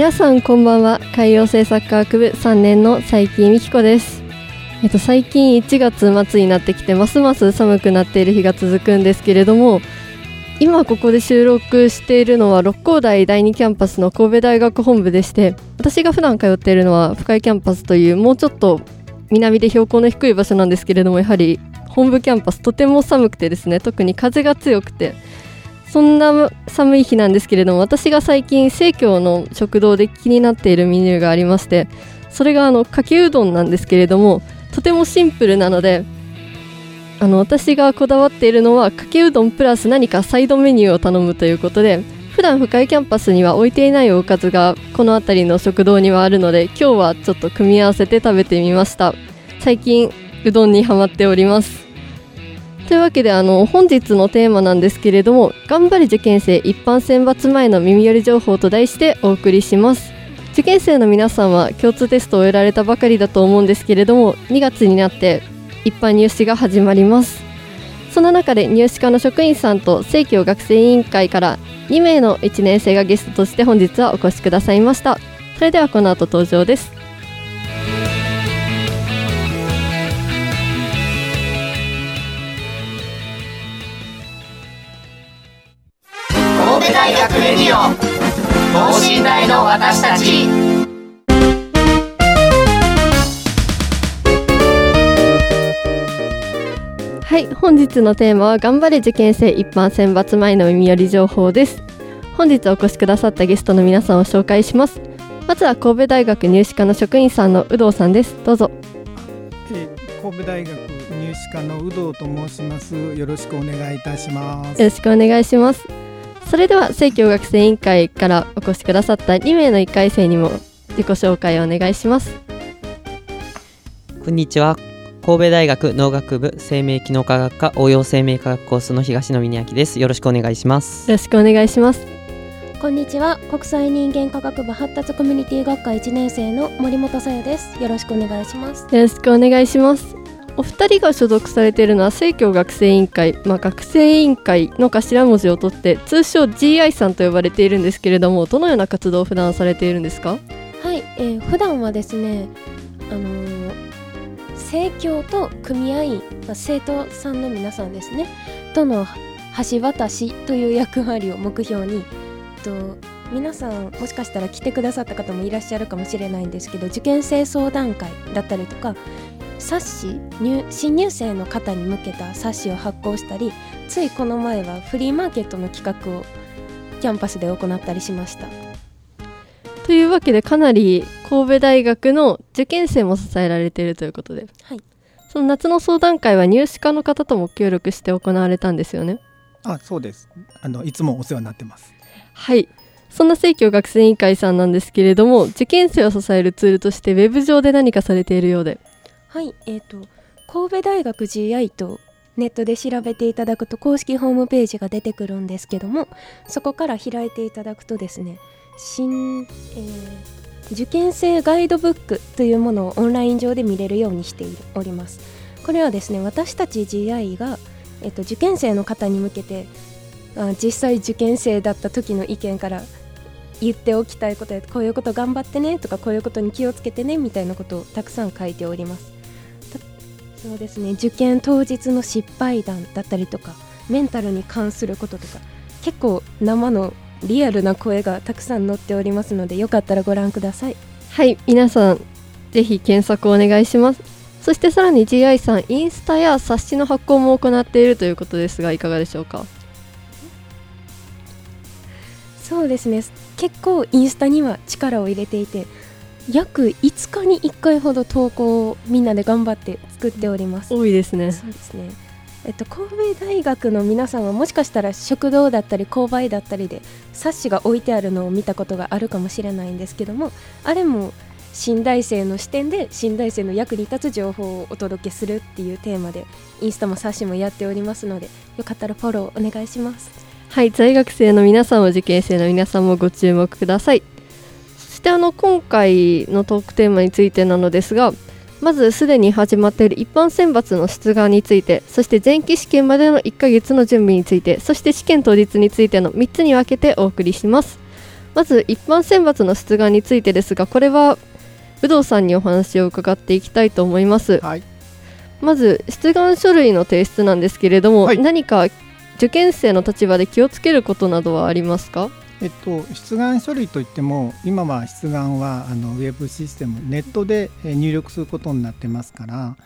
皆さんこんばんは。海洋政策科学部3年の佐伯美希子です。えっと最近1月末になってきて、ますます寒くなっている日が続くんですけれども今ここで収録しているのは六甲台第2キャンパスの神戸大学本部でして私が普段通っているのは深江キャンパスというもうちょっと南で標高の低い場所なんですけれどもやはり本部キャンパスとても寒くてですね特に風が強くてそんな寒い日なんですけれども私が最近生協の食堂で気になっているメニューがありましてそれがあのかけうどんなんですけれどもとてもシンプルなのであの私がこだわっているのはかけうどんプラス何かサイドメニューを頼むということで普段深いキャンパスには置いていないおかずがこの辺りの食堂にはあるので今日はちょっと組み合わせて食べてみました。最近うどんにハマっております。というわけであの本日のテーマなんですけれども頑張り受験生一般選抜前の耳寄り情報と題してお送りします。受験生の皆さんは共通テストを終えられたばかりだと思うんですけれども2月になって一般入試が始まります。その中で入試課の職員さんと正教学生委員会から2名の1年生がゲストとして本日はお越しくださいました。それではこの後登場です。大学レディオ。等身大の私たち。はい本日のテーマは頑張れ受験生一般選抜前の耳寄り情報です。本日お越しくださったゲストの皆さんを紹介します。まずは神戸大学入試課の職員さんの有働さんです。どうぞ。えー神戸大学入試課の有働と申します。よろしくお願いいたします。よろしくお願いしますそれでは正教学生委員会からお越しくださった2名の1回生にも自己紹介をお願いします。こんにちは。神戸大学農学部生命機能科学科応用生命科学コースの東野峰明です。よろしくお願いします。よろしくお願いします。こんにちは。国際人間科学部発達コミュニティ学科1年生の森本さやです。よろしくお願いします。よろしくお願いしますお二人が所属されているのは正教学生委員会、まあ、学生委員会の頭文字を取って通称 GI さんと呼ばれているんですけれどもどのような活動を普段されているんですか？はい、えー、普段はですねあのー、生協と組合員、まあ、生徒さんの皆さんですねとの橋渡しという役割を目標にと皆さんもしかしたら来てくださった方もいらっしゃるかもしれないんですけど受験生相談会だったりとか冊子入新入生の方に向けた冊子を発行したりついこの前はフリーマーケットの企画をキャンパスで行ったりしました。というわけでかなり神戸大学の受験生も支えられているということで、はい、その夏の相談会は入試課の方とも協力して行われたんですよね。あ、そうです。あのいつもお世話になってます。はい。そんな正教学生委員会さんなんですけれども受験生を支えるツールとしてウェブ上で何かされているようではい、えー、と神戸大学 GI とネットで調べていただくと公式ホームページが出てくるんですけどもそこから開いていただくとですね新、えー、受験生ガイドブックというものをオンライン上で見れるようにしております。これはですね私たち GI が、えー、と受験生の方に向けてあ実際受験生だった時の意見から言っておきたいことやこういうこと頑張ってねとかこういうことに気をつけてねみたいなことをたくさん書いております。そうですね。受験当日の失敗談だったりとかメンタルに関することとか結構生のリアルな声がたくさん載っておりますのでよかったらご覧ください。はい。皆さんぜひ検索お願いします。そしてさらに GI さんインスタや冊子の発行も行っているということですがいかがでしょうか？そうですね。結構インスタには力を入れていて約5日に1回ほど投稿をみんなで頑張って作っております。多いですね。そうですね。えっと、神戸大学の皆さんはもしかしたら食堂だったり購買だったりで冊子が置いてあるのを見たことがあるかもしれないんですけどもあれも新大生の視点で新大生の役に立つ情報をお届けするっていうテーマでインスタも冊子もやっておりますのでよかったらフォローお願いします。はい在学生の皆さんも受験生の皆さんもご注目ください。そしてあの今回のトークテーマについてなのですがまずすでに始まっている一般選抜の出願についてそして前期試験までの1ヶ月の準備についてそして試験当日についての3つに分けてお送りします。まず一般選抜の出願についてですがこれは武藤さんにお話を伺っていきたいと思います。はい。まず出願書類の提出なんですけれども、はい。何か受験生の立場で気をつけることなどはありますか？えっと、出願書類といっても今は出願はあのウェブシステムネットで入力することになってますから、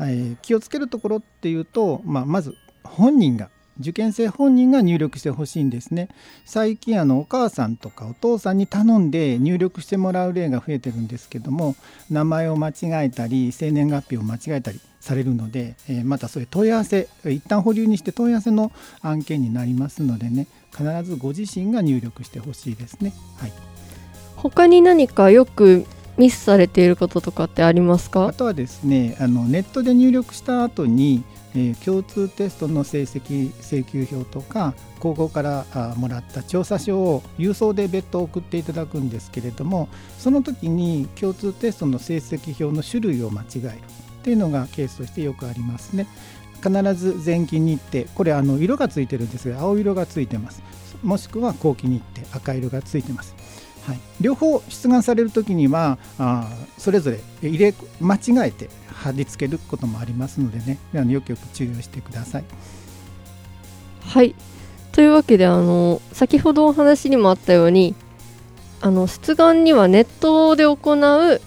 えー気をつけるところっていうと、まあ、まず本人が受験生本人が入力してほしいんですね。最近あのお母さんとかお父さんに頼んで入力してもらう例が増えてるんですけども名前を間違えたり生年月日を間違えたりされるので、えーまたそれ問い合わせ一旦保留にして問い合わせの案件になりますのでね。必ずご自身が入力してほしいですね。はい、他に何かよくミスされていることとかってありますか？あとはですねあのネットで入力した後に、えー共通テストの成績請求表とか高校からあもらった調査書を郵送で別途送っていただくんですけれどもその時に共通テストの成績表の種類を間違えるっていうのがケースとしてよくありますね。必ず前期日程これあの色がついてるんですが青色がついてます。もしくは後期日程赤色がついてます、はい、両方出願される時にはあそれぞれ入れ間違えて貼り付けることもありますのでね。あのよくよく注意をしてください。はい。というわけであの先ほどお話にもあったようにあの出願にはネットで行う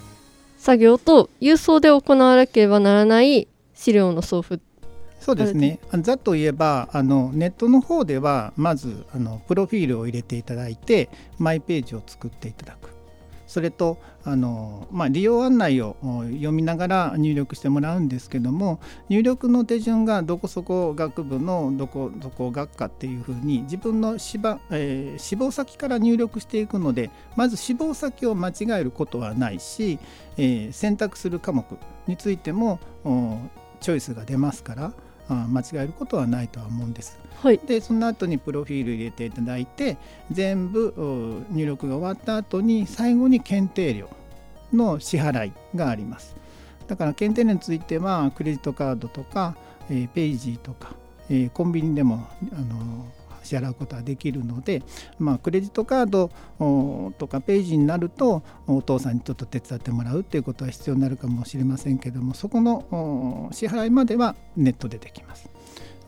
作業と郵送で行わなければならない資料の送付そうですね。ざっと言えばあのネットの方ではまずあのプロフィールを入れていただいてマイページを作っていただく。それとあの、まあ、利用案内をお読みながら入力してもらうんですけども入力の手順がどこそこ学部のどこどこ学科っていうふうに自分の志望,、えー志望先から入力していくのでまず志望先を間違えることはないし、えー選択する科目についてもおチョイスが出ますからあ間違えることはないとは思うんです。はいでその後にプロフィール入れていただいて全部お入力が終わった後に最後に検定料の支払いがありますだから検定料についてはクレジットカードとか、えーペイジーとか、えーコンビニでもあの支払うことはできるので、まあ、クレジットカードとかペイジになるとお父さんにちょっと手伝ってもらうっていうことは必要になるかもしれませんけどもそこの支払いまではネットでできます。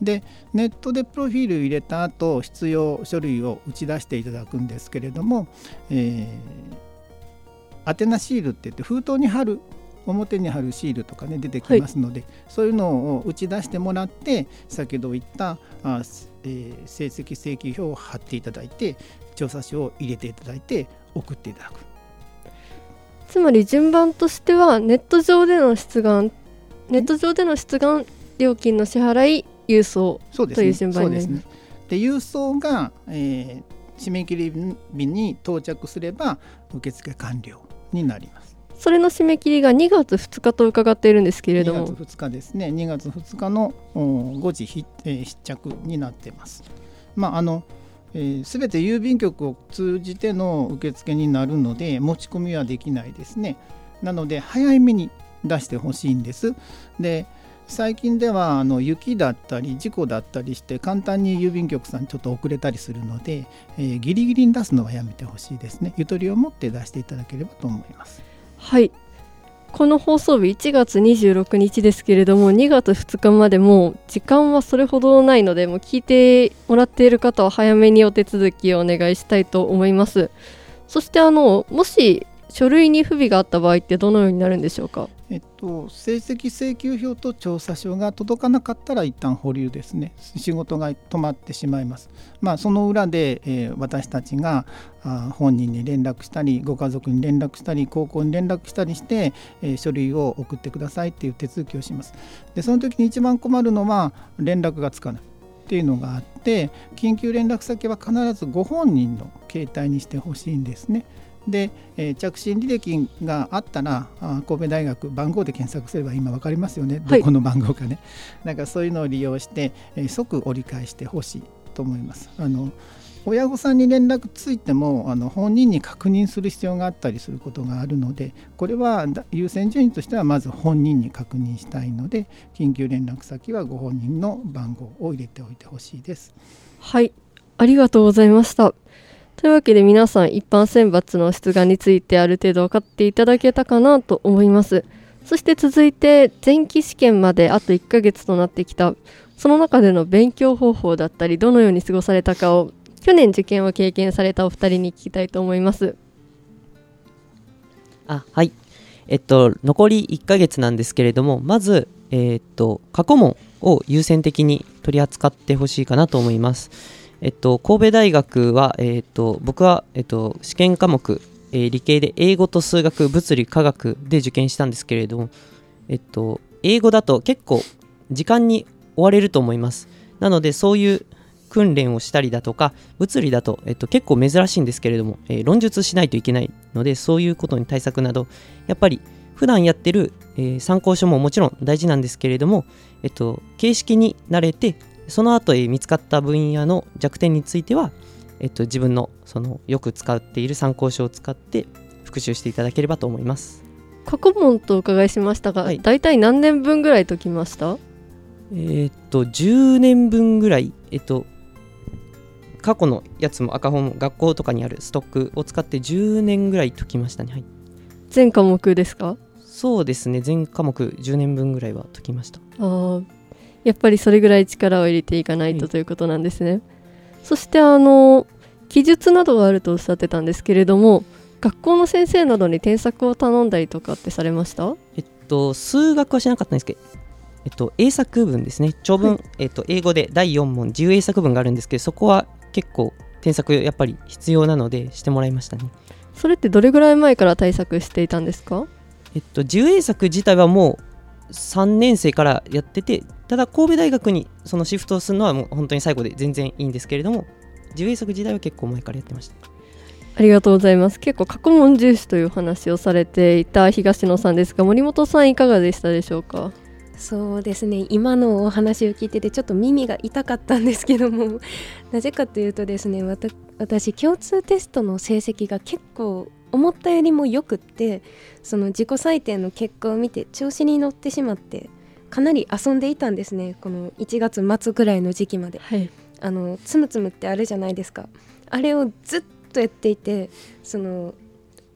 でネットでプロフィール入れた後必要書類を打ち出していただくんですけれども、えー、宛名シールって言って封筒に貼る表に貼るシールとかね出てきますので、そういうのを打ち出してもらって先ほど言ったあ、えー成績請求表を貼っていただいて調査書を入れていただいて送っていただくつまり順番としてはネット上での出願ネット上での出願料金の支払い郵送そうですね。という順番になりますですね。で郵送が、えー締め切り日に到着すれば受付完了になります。それの締め切りが2月2日と伺っているんですけれど2月2日ですね。2月2日の5時必,、えー必着になってます。まああのすべ、えー全て郵便局を通じての受付になるので持ち込みはできないですね。なので早めに出してほしいんです。で最近ではあの雪だったり事故だったりして簡単に郵便局さんちょっと遅れたりするので、えーギリギリに出すのはやめてほしいですねゆとりを持って出していただければと思いますはい。この放送日1月26日ですけれども2月2日までもう時間はそれほどないのでもう聞いてもらっている方は早めにお手続きをお願いしたいと思います。そしてあのもし書類に不備があった場合ってどのようになるんでしょうか？えっと、成績請求表と調査書が届かなかったら一旦保留ですね。仕事が止まってしまいます、まあ、その裏で、えー、私たちがあ本人に連絡したりご家族に連絡したり高校に連絡したりして、えー、書類を送ってくださいっていう手続きをします。でその時に一番困るのは連絡がつかない。っていうのがあって緊急連絡先は必ずご本人の携帯にしてほしいんですね。で、えー、着信履歴があったらあ神戸大学番号で検索すれば今分かりますよね、どこの番号かね。なんかそういうのを利用して、えー、即折り返してほしいと思います。あの親御さんに連絡ついてもあの本人に確認する必要があったりすることがあるのでこれは優先順位としてはまず本人に確認したいので緊急連絡先はご本人の番号を入れておいてほしいです。はい。ありがとうございましたというわけで皆さん一般選抜の出願についてある程度分かっていただけたかなと思います。そして続いて前期試験まであと1ヶ月となってきたその中での勉強方法だったりどのように過ごされたかを去年受験を経験されたお二人に聞きたいと思います。あはい。えっと残り1ヶ月なんですけれどもまずえー、っと過去問を優先的に取り扱ってほしいかなと思います。えっと、神戸大学は、えっと、僕は、えっと、試験科目、えー、理系で英語と数学、物理、科学で受験したんですけれども、えっと、英語だと結構時間に追われると思います。なので、そういう訓練をしたりだとか、物理だと、えっと、結構珍しいんですけれども、えー、論述しないといけないので、そういうことに対策など、やっぱり普段やってる、えー、参考書ももちろん大事なんですけれども、えっと、形式に慣れて、その後見つかった分野の弱点については、えっと、自分のそのよく使っている参考書を使って復習していただければと思います。過去問とお伺いしましたが、はい、大体何年分ぐらい解きました？えー、っと10年分ぐらいえっと過去のやつも赤本学校とかにあるストックを使って10年ぐらい解きましたね、はい、全科目ですか？そうですね。全科目10年分ぐらいは解きました。ああやっぱりそれぐらい力を入れていかないとということなんですね。そしてあの記述などがあるとおっしゃってたんですけれども学校の先生などに添削を頼んだりとかってされました？えっと数学はしなかったんですけどえっと、英作文ですね。長文、はい、えっと、英語で第4問自由英作文があるんですけどそこは結構添削やっぱり必要なのでしてもらいましたね。それってどれぐらい前から対策していたんですか？えっと自由英作自体はもう3年生からやっててただ神戸大学にそのシフトをするのはもう本当に最後で全然いいんですけれども自由則時代は結構前からやってました。ありがとうございます。結構過去問重視という話をされていた東野さんですが森本さんいかがでしたでしょうか？そうですね。今のお話を聞いててちょっと耳が痛かったんですけども なぜかというとですね私共通テストの成績が結構思ったよりもよくってその自己採点の結果を見て調子に乗ってしまってかなり遊んでいたんですね。この1月末ぐらいの時期まで、はい、あのつむつむってあるじゃないですか。あれをずっとやっていてその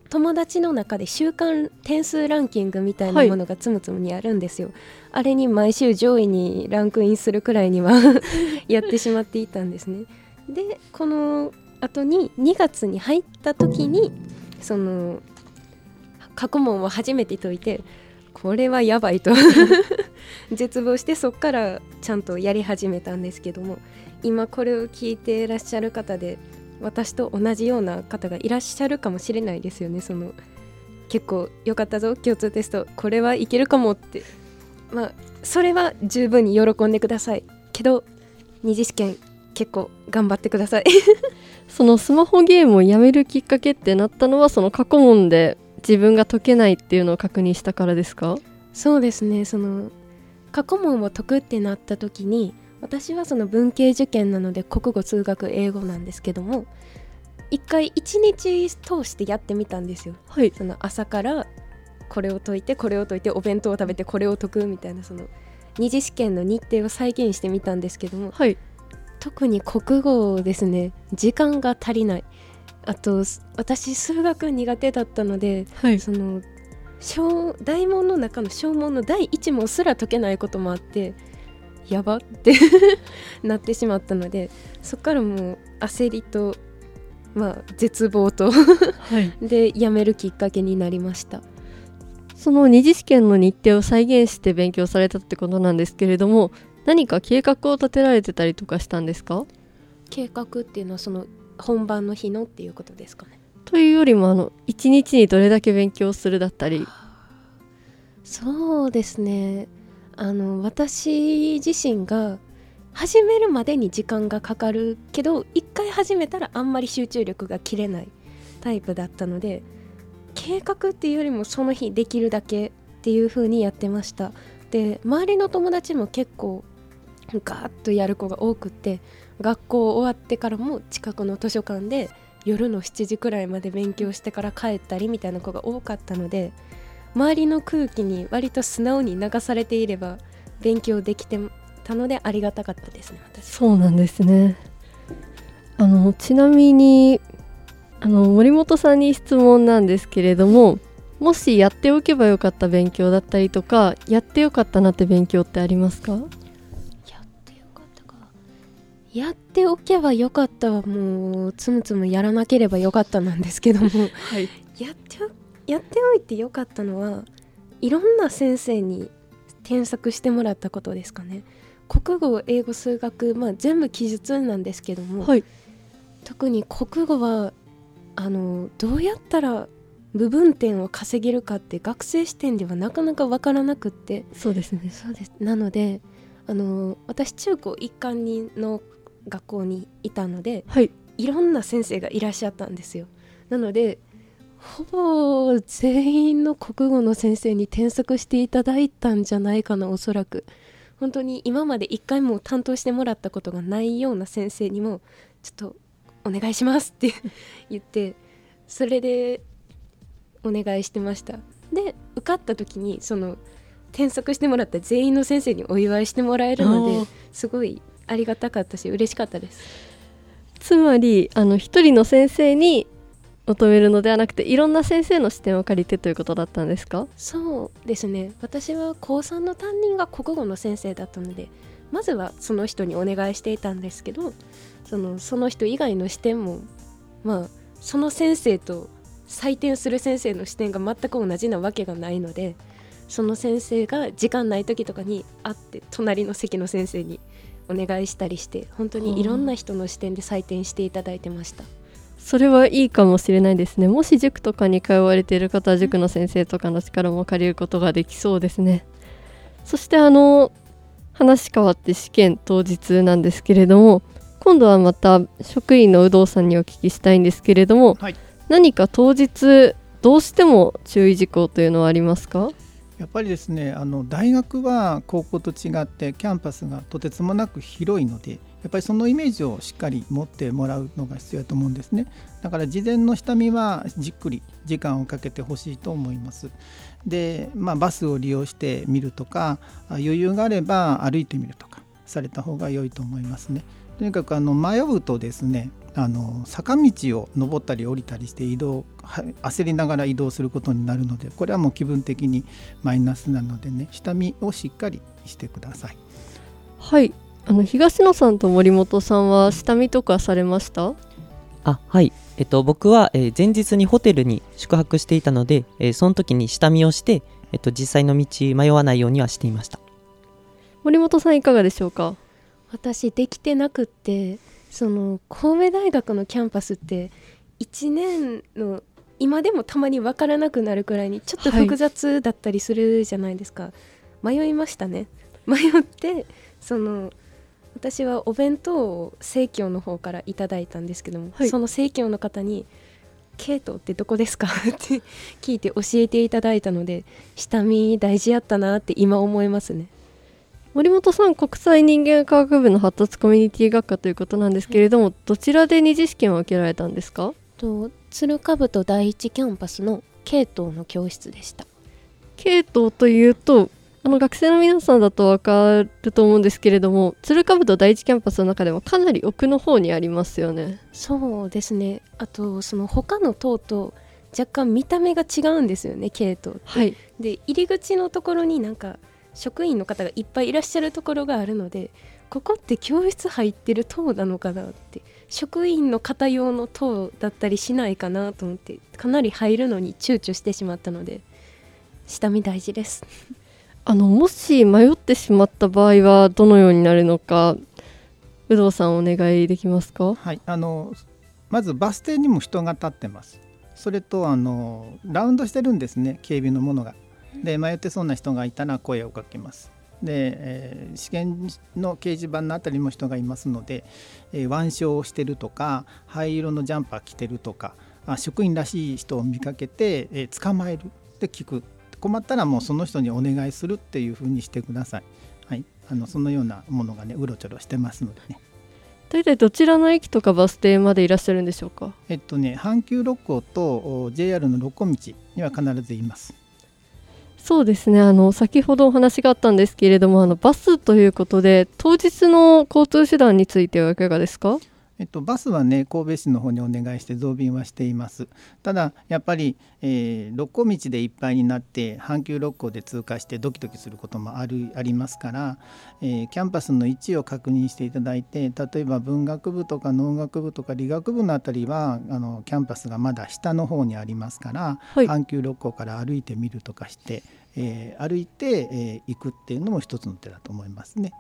友達の中で週間点数ランキングみたいなものがつむつむにあるんですよ、はい、あれに毎週上位にランクインするくらいには やってしまっていたんですね。でこの後に2月に入った時にその過去問を初めて解いてこれはやばいと絶望してそこからちゃんとやり始めたんですけども今これを聞いていらっしゃる方で私と同じような方がいらっしゃるかもしれないですよね。その結構良かったぞ共通テスト。これはいけるかもって。まあそれは十分に喜んでください。けど二次試験結構頑張ってください。そのスマホゲームをやめるきっかけってなったのはその過去問で自分が解けないっていうのを確認したからですか？そうですね。その過去問を解くってなった時に私はその文系受験なので国語数学英語なんですけども一回一日通してやってみたんですよ、はい、その朝からこれを解いてこれを解いてお弁当を食べてこれを解くみたいなその二次試験の日程を再現してみたんですけども、はい、特に国語ですね時間が足りない。あと私数学苦手だったので、はい、その小大問の中の小問の第1問すら解けないこともあってやばって なってしまったのでそこからもう焦りと、まあ、絶望とはい、でやめるきっかけになりました。その二次試験の日程を再現して勉強されたってことなんですけれども何か計画を立てられてたりとかしたんですか？計画っていうのはその本番の日のっていうことですかねというよりもあの一日にどれだけ勉強するだったり。そうですね。あの私自身が始めるまでに時間がかかるけど一回始めたらあんまり集中力が切れないタイプだったので計画っていうよりもその日できるだけっていう風にやってました。で周りの友達も結構ガーッとやる子が多くって学校終わってからも近くの図書館で夜の7時くらいまで勉強してから帰ったりみたいな子が多かったので周りの空気に割と素直に流されていれば勉強できてたのでありがたかったですね私。そうなんですね。あのちなみにあの森本さんに質問なんですけれどももしやっておけばよかった勉強だったりとかやってよかったなって勉強ってありますかやってよかったか？やっておけばよかったはもうつむつむやらなければよかったなんですけども。はい。やっておやっておいてよかったのはいろんな先生に添削してもらったことですかね。国語英語数学、まあ、全部記述なんですけども、はい。特に国語はあのどうやったら部分点を稼げるかって学生視点ではなかなか分からなくって。そうですね。そうです。なのであの私中高一貫にの学校にいたのではい。いろんな先生がいらっしゃったんですよ。なのでほぼ全員の国語の先生に添削していただいたんじゃないかなおそらく。本当に今まで一回も担当してもらったことがないような先生にもちょっとお願いしますって 言ってそれでお願いしてました。で受かった時にその添削してもらった全員の先生にお祝いしてもらえるのですごいありがたかったし嬉しかったです。つまりあの一人の先生に求めるのではなくていろんな先生の視点を借りてということだったんですか？そうですね。私は高3の担任が国語の先生だったのでまずはその人にお願いしていたんですけどそのその人以外の視点もまあその先生と採点する先生の視点が全く同じなわけがないのでその先生が時間ない時とかに会って隣の席の先生にお願いしたりして本当にいろんな人の視点で採点していただいてました。それはいいかもしれないですね。もし塾とかに通われている方は塾の先生とかの力も借りることができそうですね。そしてあの話変わって試験当日なんですけれども今度はまた職員の有働さんにお聞きしたいんですけれども、はい。何か当日どうしても注意事項というのはありますか？やっぱりですねあの大学は高校と違ってキャンパスがとてつもなく広いのでやっぱりそのイメージをしっかり持ってもらうのが必要だと思うんですね。だから事前の下見はじっくり時間をかけてほしいと思います。で、まあ、バスを利用してみるとか余裕があれば歩いてみるとかされた方が良いと思いますね。とにかくあの迷うとですねあの坂道を登ったり降りたりして移動は焦りながら移動することになるのでこれはもう気分的にマイナスなのでね下見をしっかりしてください。はい。あの東野さんと森本さんは下見とかされました？あはい、えっと、僕は、えー前日にホテルに宿泊していたので、えーその時に下見をして、えっと、実際の道迷わないようにはしていました。森本さんいかがでしょうか？私できてなくってその神戸大学のキャンパスって1年の今でもたまに分からなくなるくらいにちょっと複雑だったりするじゃないですか、迷いましたね。迷ってその私はお弁当を生協の方からいただいたんですけども、はい。その生協の方に「ケイトってどこですか?」って聞いて教えていただいたので下見大事やったなって今思いますね森本さん国際人間科学部の発達コミュニティ学科ということなんですけれども、どちらで二次試験を受けられたんですか？と鶴かぶと第一キャンパスの系統の教室でした。系統というとあの学生の皆さんだと分かると思うんですけれども鶴かぶと第一キャンパスの中でもかなり奥の方にありますよね。そうですね。あとその他の塔と若干見た目が違うんですよね系統はい。で入り口のところになんか職員の方がいっぱいいらっしゃるところがあるのでここって教室入ってる塔なのかなって職員の方用の塔だったりしないかなと思ってかなり入るのに躊躇してしまったので下見大事です あのもし迷ってしまった場合はどのようになるのか有働さんお願いできますか？はい、あのまずバス停にも人が立ってます。それとあのラウンドしてるんですね、警備のものが。で迷ってそうな人がいたら声をかけます。で、えー試験の掲示板のあたりにも人がいますので、えー腕章をしてるとか灰色のジャンパー着てるとかあ職員らしい人を見かけて、えー捕まえるで聞く困ったらもうその人にお願いするっていうふうにしてください。はい、あのそのようなものがねうろちょろしてますのでね。大体どちらの駅とかバス停までいらっしゃるんでしょうか？えっとね、阪急六甲とお JR の六甲道には必ずいます。そうですね。あの先ほどお話があったんですけれどもあのバスということで当日の交通手段についてはいかがですか？えっと、バスはね神戸市の方にお願いして増便はしていますただやっぱり、えー、六甲道でいっぱいになって阪急六甲で通過してドキドキすることもあるありますから、えーキャンパスの位置を確認していただいて例えば文学部とか農学部とか理学部のあたりはあのキャンパスがまだ下の方にありますから、はい阪急六甲から歩いてみるとかして、えー歩いて、えー行くっていうのも一つの手だと思いますね。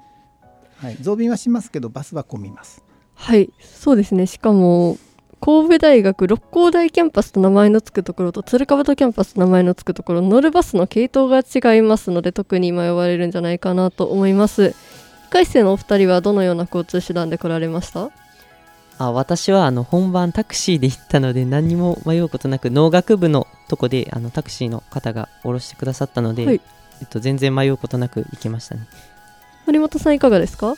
はい、増便はしますけどバスは混みます。はいそうですね。しかも神戸大学六甲台キャンパスと名前の付くところと鶴甲キャンパスと名前の付くところ乗るバスの系統が違いますので特に迷われるんじゃないかなと思います。1回生のお二人はどのような交通手段で来られました？あ私はあの本番タクシーで行ったので何にも迷うことなく農学部のとこであのタクシーの方が降ろしてくださったので、はい。えっと、全然迷うことなく行けましたね。森本さんいかがですか？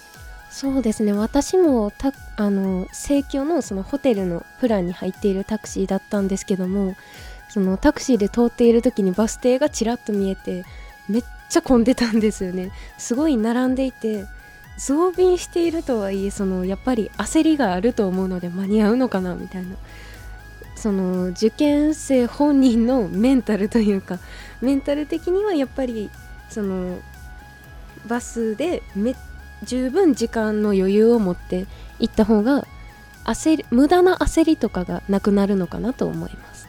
そうですね。私もたあの生協のそのホテルのプランに入っているタクシーだったんですけどもそのタクシーで通っている時にバス停がちらっと見えてめっちゃ混んでたんですよね。すごい並んでいて増便しているとはいえそのやっぱり焦りがあると思うので間に合うのかなみたいな。その受験生本人のメンタルというかメンタル的にはやっぱりそのバスでめっ十分時間の余裕を持って行った方が焦り無駄な焦りとかがなくなるのかなと思います。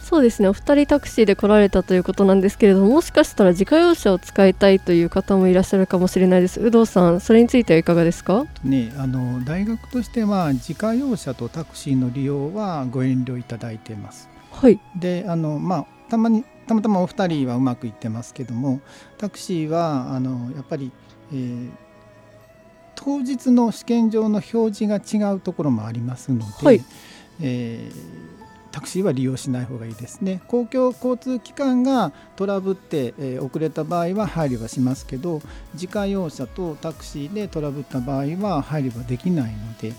そうですね。お二人タクシーで来られたということなんですけれどももしかしたら自家用車を使いたいという方もいらっしゃるかもしれないです。有働さんそれについてはいかがですか？ね、あの大学としては自家用車とタクシーの利用はご遠慮いただいています。はい。であの、まあ、たまにたまたまお二人はうまくいってますけどもタクシーはあのやっぱり、えー当日の試験場の表示が違うところもありますので、はい。えータクシーは利用しない方がいいですね。公共交通機関がトラブって、えー遅れた場合は配慮はしますけど自家用車とタクシーでトラブった場合は配慮はできないので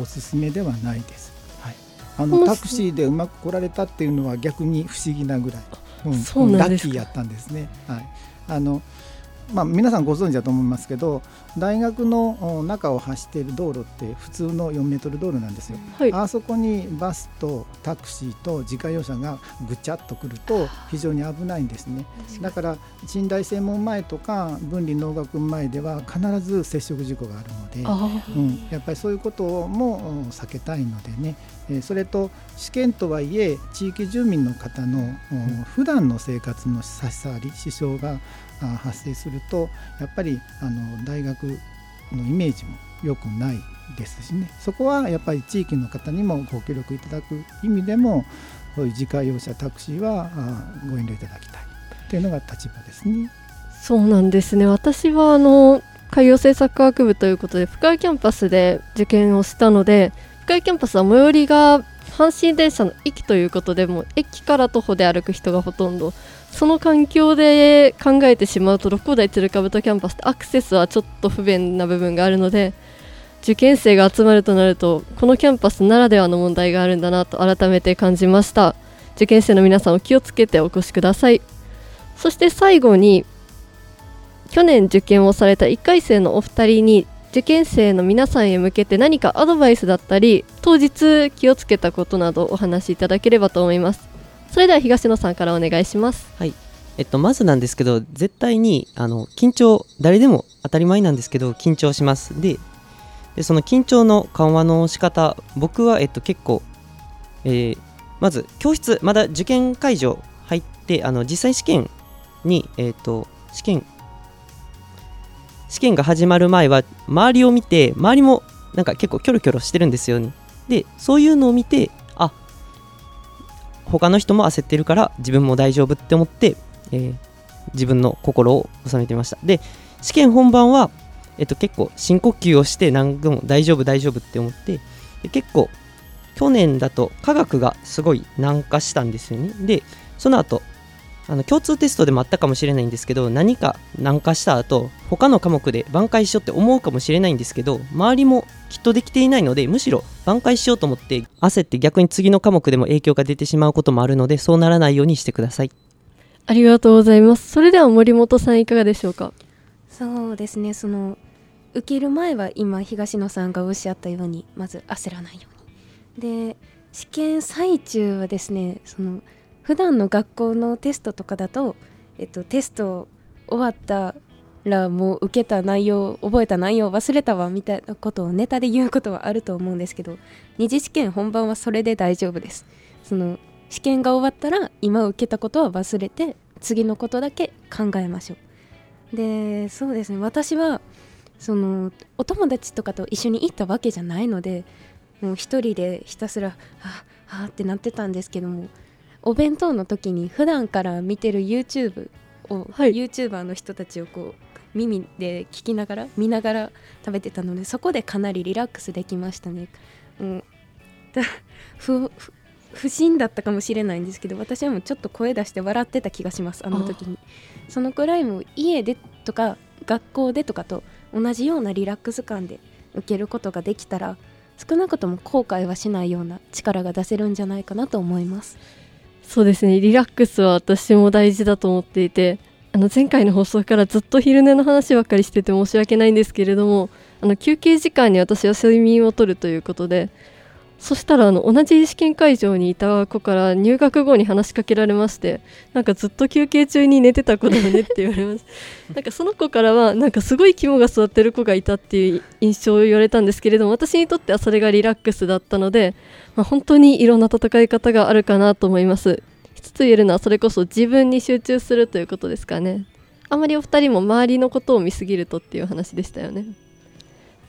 おすすめではないです。はい、あのタクシーでうまく来られたっていうのは逆に不思議なぐらい、うんラッキーやったんですね。はい、あのまあ、皆さんご存知だと思いますけど大学のお中を走っている道路って普通の4メートル道路なんですよ。はいあそこにバスとタクシーと自家用車がぐちゃっと来ると非常に危ないんですね。だから寝台専門前とか分離農学部前では必ず接触事故があるので。あうん、やっぱりそういうこともうん避けたいのでね、えーそれと試験とはいえ地域住民の方のうん普段の生活の差し障り支障があ発生するとやっぱりあの大学のイメージも良くないですしね。そこはやっぱり地域の方にもご協力いただく意味でもこういう自家用車タクシーはご遠慮いただきたい。というのが立場ですね。そうなんですね。私はあの海洋政策学部ということで深谷キャンパスで受験をしたので深江キャンパスは最寄りが阪神電車の駅ということでも駅から徒歩で歩く人がほとんどその環境で考えてしまうと六甲台鶴甲キャンパスってアクセスはちょっと不便な部分があるので受験生が集まるとなるとこのキャンパスならではの問題があるんだなと改めて感じました。受験生の皆さんお気をつけてお越しください。そして最後に去年受験をされた1回生のお二人に受験生の皆さんへ向けて何かアドバイスだったり当日気をつけたことなどお話しいただければと思います。それでは東野さんからお願いします。はい。えっと、まずなんですけど絶対にあの緊張誰でも当たり前なんですけど緊張します。ででその緊張の緩和の仕方僕は、えっと、結構、えーまず教室まだ受験会場入ってあの実際試験に、えー、と試験試験が始まる前は周りを見て周りもなんか結構キョロキョロしてるんですよね。でそういうのを見て他の人も焦ってるから自分も大丈夫って思って、えー自分の心を収めてました。で試験本番は、えっと、結構深呼吸をして何度も大丈夫大丈夫って思ってで結構去年だと科学がすごい難化したんですよね。でその後あの共通テストでもあったかもしれないんですけど何か難化した後他の科目で挽回しようって思うかもしれないんですけど周りもきっとできていないのでむしろ挽回しようと思って焦って逆に次の科目でも影響が出てしまうこともあるのでそうならないようにしてください。ありがとうございます。それでは森本さんいかがでしょうか？そうですね。その受ける前は今東野さんがおっしゃったようにまず焦らないように。で試験最中はですねその普段の学校のテストとかだと、えっと、テスト終わったらもう受けた内容覚えた内容忘れたわみたいなことをネタで言うことはあると思うんですけど二次試験本番はそれで大丈夫です。その試験が終わったら今受けたことは忘れて次のことだけ考えましょう。でそうですね。私はそのお友達とかと一緒に行ったわけじゃないのでもう一人でひたすらああってなってたんですけどもお弁当の時に普段から見てる YouTube を、はい。YouTuber の人たちをこう耳で聞きながら見ながら食べてたのでそこでかなりリラックスできましたね。うん、だ不不不審だったかもしれないんですけど私はもうちょっと声出して笑ってた気がしますあの時に。そのくらいもう家でとか学校でとかと同じようなリラックス感で受けることができたら少なくとも後悔はしないような力が出せるんじゃないかなと思いますそうですね。リラックスは私も大事だと思っていてあの前回の放送からずっと昼寝の話ばっかりしてて申し訳ないんですけれどもあの休憩時間に私は睡眠をとるということでそしたらあの同じ試験会場にいた子から入学後に話しかけられましてなんかずっと休憩中に寝てた子だよねって言われました。なんかその子からはなんかすごい肝が座ってる子がいたっていう印象を言われたんですけれども私にとってはそれがリラックスだったので、まあ、本当にいろんな戦い方があるかなと思います。一つ言えるのはそれこそ自分に集中するということですかね。あまりお二人も周りのことを見すぎるとっていう話でしたよね。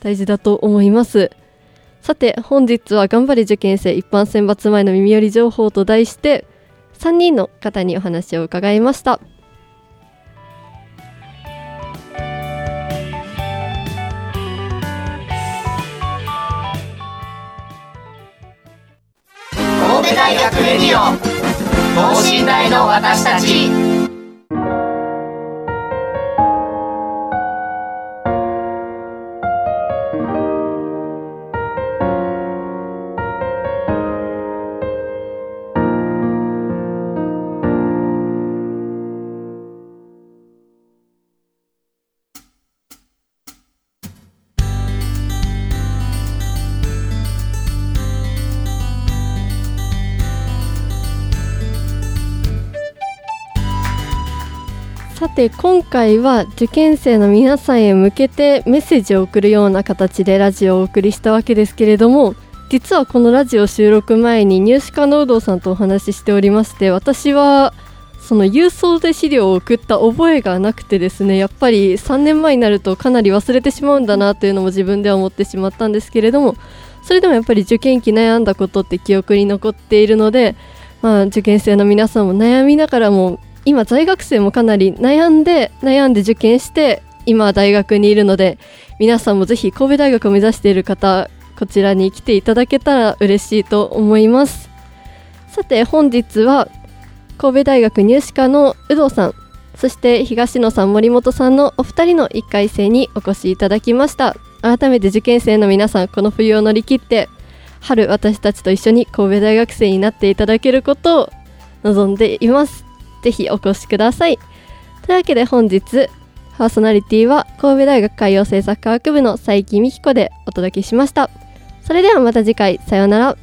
大事だと思いますさて本日は頑張れ受験生一般選抜前の耳寄り情報と題して3人の方にお話を伺いました。神戸大学レディオ等身大の私たち。て今回は受験生の皆さんへ向けてメッセージを送るような形でラジオをお送りしたわけですけれども実はこのラジオ収録前に入試課の有働さんとお話ししておりまして私はその郵送で資料を送った覚えがなくてですねやっぱり3年前になるとかなり忘れてしまうんだなというのも自分では思ってしまったんですけれどもそれでもやっぱり受験期悩んだことって記憶に残っているので、まあ、受験生の皆さんも悩みながらも今在学生もかなり悩んで悩んで受験して今大学にいるので皆さんもぜひ神戸大学を目指している方こちらに来ていただけたら嬉しいと思います。さて本日は神戸大学入試科の有働さんそして東野さん森本さんのお二人の1回生にお越しいただきました。改めて受験生の皆さんこの冬を乗り切って春私たちと一緒に神戸大学生になっていただけることを望んでいます。ぜひお越しください。というわけで本日パーソナリティは神戸大学海洋政策科学部の佐伯美希子でお届けしました。それではまた次回さようなら。